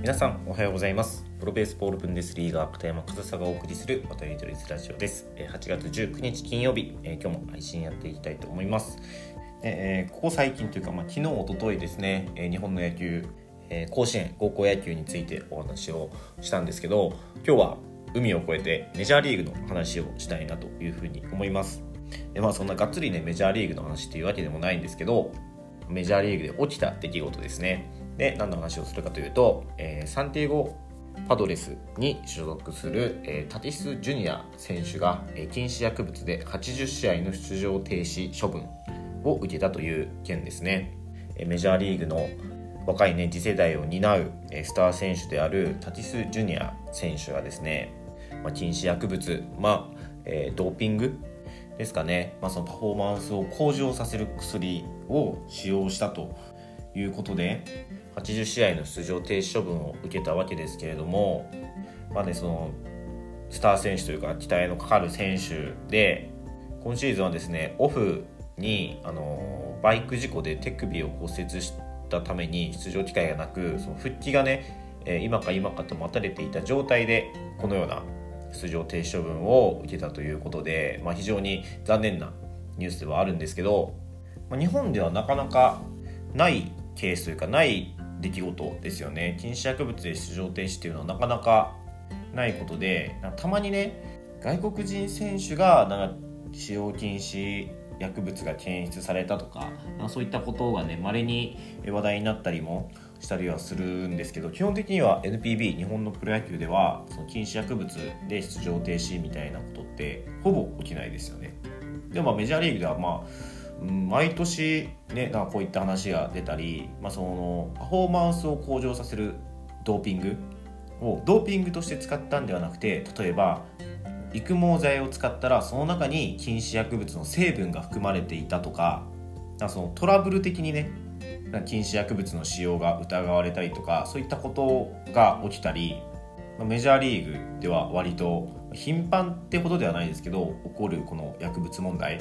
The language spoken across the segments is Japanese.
皆さんおはようございます。プロベースボールブンデスリーガー片山和沙がお送りする渡り鳥ラジオです。8月19日金曜日、え、今日も配信やっていきたいと思います。え、ここ最近というか、まあ、昨日おとといですね、え、日本の野球、え、甲子園高校野球についてお話をしたんですけど今日は海を越えてメジャーリーグの話をしたいなというふうに思います。でまあそんながっつりねメジャーリーグの話っていうわけでもないんですけどメジャーリーグで起きた出来事ですね。で何の話をするかというと、えー、サンティエゴパドレスに所属する、えー、タティス・ジュニア選手が、えー、禁止薬物で80試合の出場停止処分を受けたという件ですね、えー、メジャーリーグの若いね次世代を担う、えー、スター選手であるタティス・ジュニア選手がですね、まあ、禁止薬物、まあえー、ドーピングですかね、まあ、そのパフォーマンスを向上させる薬を使用したということで80試合の出場停止処分を受けたわけですけれども、まあね、そのスター選手というか期待のかかる選手で今シーズンはですねオフにあのバイク事故で手首を骨折したために出場機会がなくその復帰がね今か今かと待たれていた状態でこのような出場停止処分を受けたということで、まあ、非常に残念なニュースではあるんですけど、まあ、日本ではなかなかないケースというかない出来事ですよね。禁止薬物で出場停止っていうのはなかなかないことでたまにね外国人選手がなんか使用禁止薬物が検出されたとか、まあ、そういったことがね稀に話題になったりもしたりはするんですけど基本的には NPB 日本のプロ野球ではその禁止薬物で出場停止みたいなことってほぼ起きないですよね。でもメジャーリーグではまあ毎年ねなんかこういった話が出たり、まあ、そのパフォーマンスを向上させるドーピングをドーピングとして使ったんではなくて例えば育毛剤を使ったらその中に禁止薬物の成分が含まれていたとかそのトラブル的にね禁止薬物の使用が疑われたりとかそういったことが起きたりメジャーリーグでは割と頻繁ってことではないですけど起こるこの薬物問題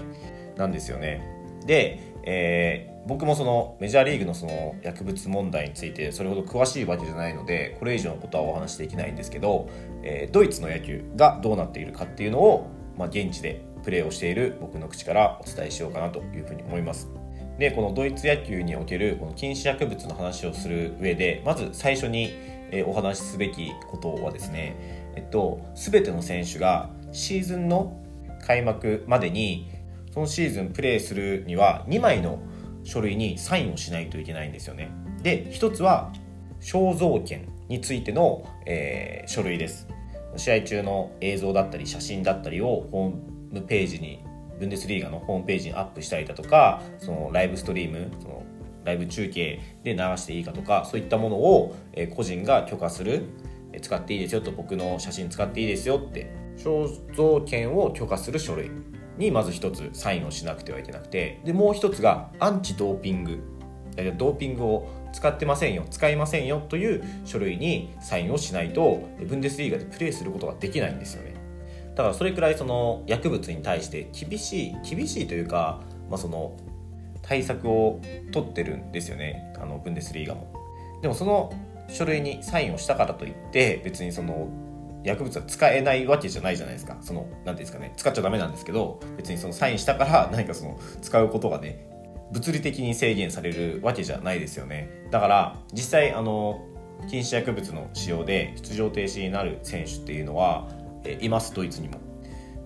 なんですよね。で、えー、僕もそのメジャーリーグのその薬物問題についてそれほど詳しいわけじゃないのでこれ以上のことはお話しできないんですけど、えー、ドイツの野球がどうなっているかっていうのを、まあ、現地でプレーをしている僕の口からお伝えしようかなというふうに思います。でこのドイツ野球におけるこの禁止薬物の話をする上でまず最初にお話しすべきことはですね、えっと、全ての選手がシーズンの開幕までにそのシーズンプレーするには2枚の書類にサインをしないといけないんですよね。で1つは肖像権についての、えー、書類です。試合中の映像だったり写真だったりをホームページにブンデスリーガのホームページにアップしたりだとかそのライブストリームそのライブ中継で流していいかとかそういったものを、え個人が許可する、え使っていいですよと僕の写真使っていいですよって肖像権を許可する書類にまず一つサインをしなくてはいけなくてでもう一つがアンチドーピング。ドーピングを使ってませんよ使いませんよという書類にサインをしないとブンデスリーガでプレーすることができないんですよね。だからそれくらいその薬物に対して厳しい厳しいというか、まあ、その対策を取ってるんですよね。あのブンデスリーガも。でもその書類にサインをしたからといって別にその薬物は使えないわけじゃないじゃないですか。その何ていうんですかね。使っちゃダメなんですけど別にそのサインしたから 何かその使うことがね物理的に制限されるわけじゃないですよね。だから実際あの禁止薬物の使用で出場停止になる選手っていうのはえいますドイツにも。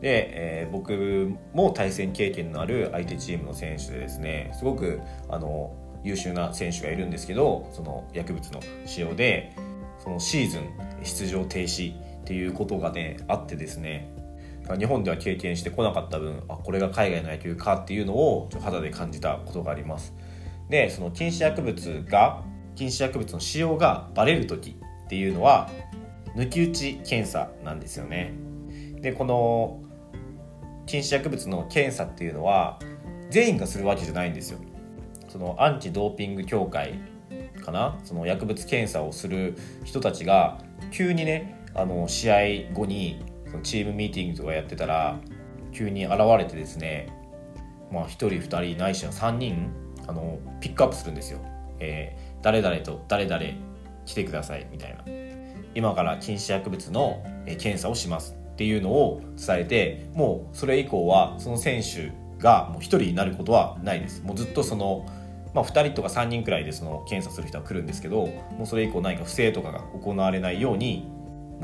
で、えー、僕も対戦経験のある相手チームの選手でですねすごくあの優秀な選手がいるんですけどその薬物の使用でそのシーズン出場停止っていうことがねあってですね日本では経験してこなかった分あこれが海外の野球かっていうのを肌で感じたことがあります。でその禁止薬物が禁止薬物の使用がバレる時っていうのは抜き打ち検査なんですよね。でこの禁止薬物の検査っていうのは全員がするわけじゃないんですよ。そのアンチドーピング協会かな？その薬物検査をする人たちが急にねあの試合後にそのチームミーティングとかやってたら急に現れてですねまあ1人2人ないしは3人あのピックアップするんですよ、えー、誰々と誰々来てくださいみたいな。今から禁止薬物の検査をしますっていうのを伝えてもうそれ以降はその選手がもう1人になることはないです。もうずっとその、まあ、2人とか3人くらいでその検査する人は来るんですけどもうそれ以降何か不正とかが行われないように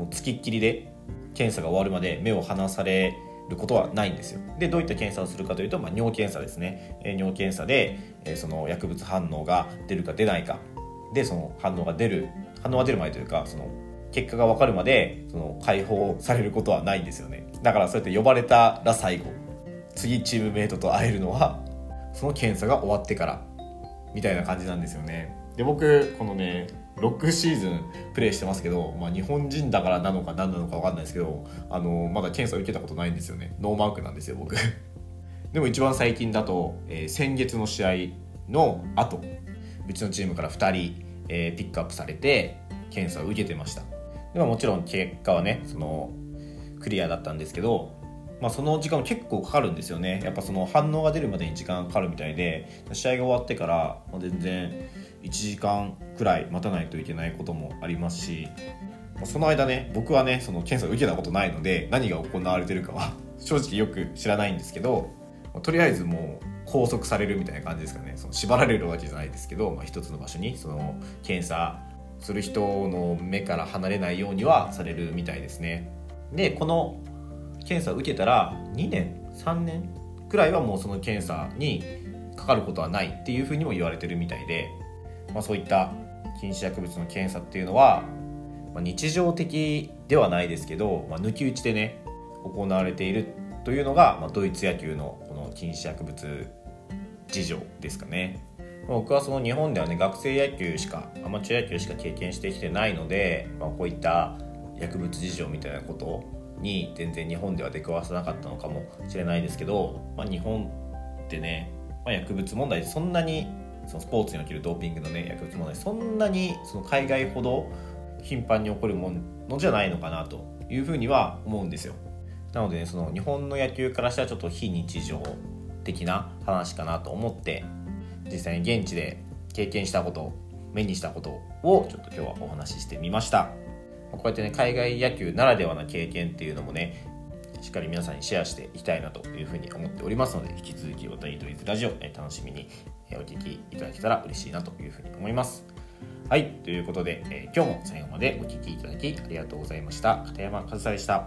もう付きっきりで検査が終わるまで目を離されることはないんですよ。でどういった検査をするかというと、まあ、尿検査ですね、え、尿検査で、え、その薬物反応が出るか出ないか。でその反応が出る反応が出る前というかその結果が分かるまでその解放されることはないんですよね。だからそうやって呼ばれたら最後次チームメイトと会えるのはその検査が終わってからみたいな感じなんですよね。で僕このね6シーズンプレイしてますけど、まあ、日本人だからなのか何なのか分かんないですけどあのまだ検査受けたことないんですよね。ノーマークなんですよ僕。でも一番最近だと、えー、先月の試合の後うちのチームから2人、えー、ピックアップされて検査を受けてました。でももちろん結果はねそのクリアだったんですけど、まあ、その時間も結構かかるんですよね。やっぱその反応が出るまでに時間かかるみたいで試合が終わってから、全然1時間くらい待たないといけないこともありますしその間ね僕はねその検査を受けたことないので何が行われてるかは 正直よく知らないんですけどとりあえずもう拘束されるみたいな感じですかね。その縛られるわけじゃないですけど、まあ、一つの場所にその検査する人の目から離れないようにはされるみたいですね。でこの検査を受けたら2年3年くらいはもうその検査にかかることはないっていうふうにも言われてるみたいで、まあ、そういった禁止薬物の検査っていうのは、まあ、日常的ではないですけど、まあ、抜き打ちでね行われているというのが、まあ、ドイツ野球のこの禁止薬物事情ですかね。僕はその日本ではね学生野球しかアマチュア野球しか経験してきてないので、まあ、こういった薬物事情みたいなことに全然日本では出くわさなかったのかもしれないですけど、まあ、日本ってね、まあ、薬物問題そんなにそのスポーツにおけるドーピングのね薬物問題そんなにその海外ほど頻繁に起こるものじゃないのかなというふうには思うんですよ。なので、ね、その日本の野球からしたらちょっと非日常的な話かなと思って実際に現地で経験したこと目にしたことをちょっと今日はお話ししてみましたこうやってね海外野球ならではな経験っていうのもねしっかり皆さんにシェアしていきたいなというふうに思っておりますので引き続きおたりとりずラジオ楽しみにお聞きいただけたら嬉しいなというふうに思いますはい。ということで、えー、今日も最後までお聴きいただきありがとうございました。片山和沙でした。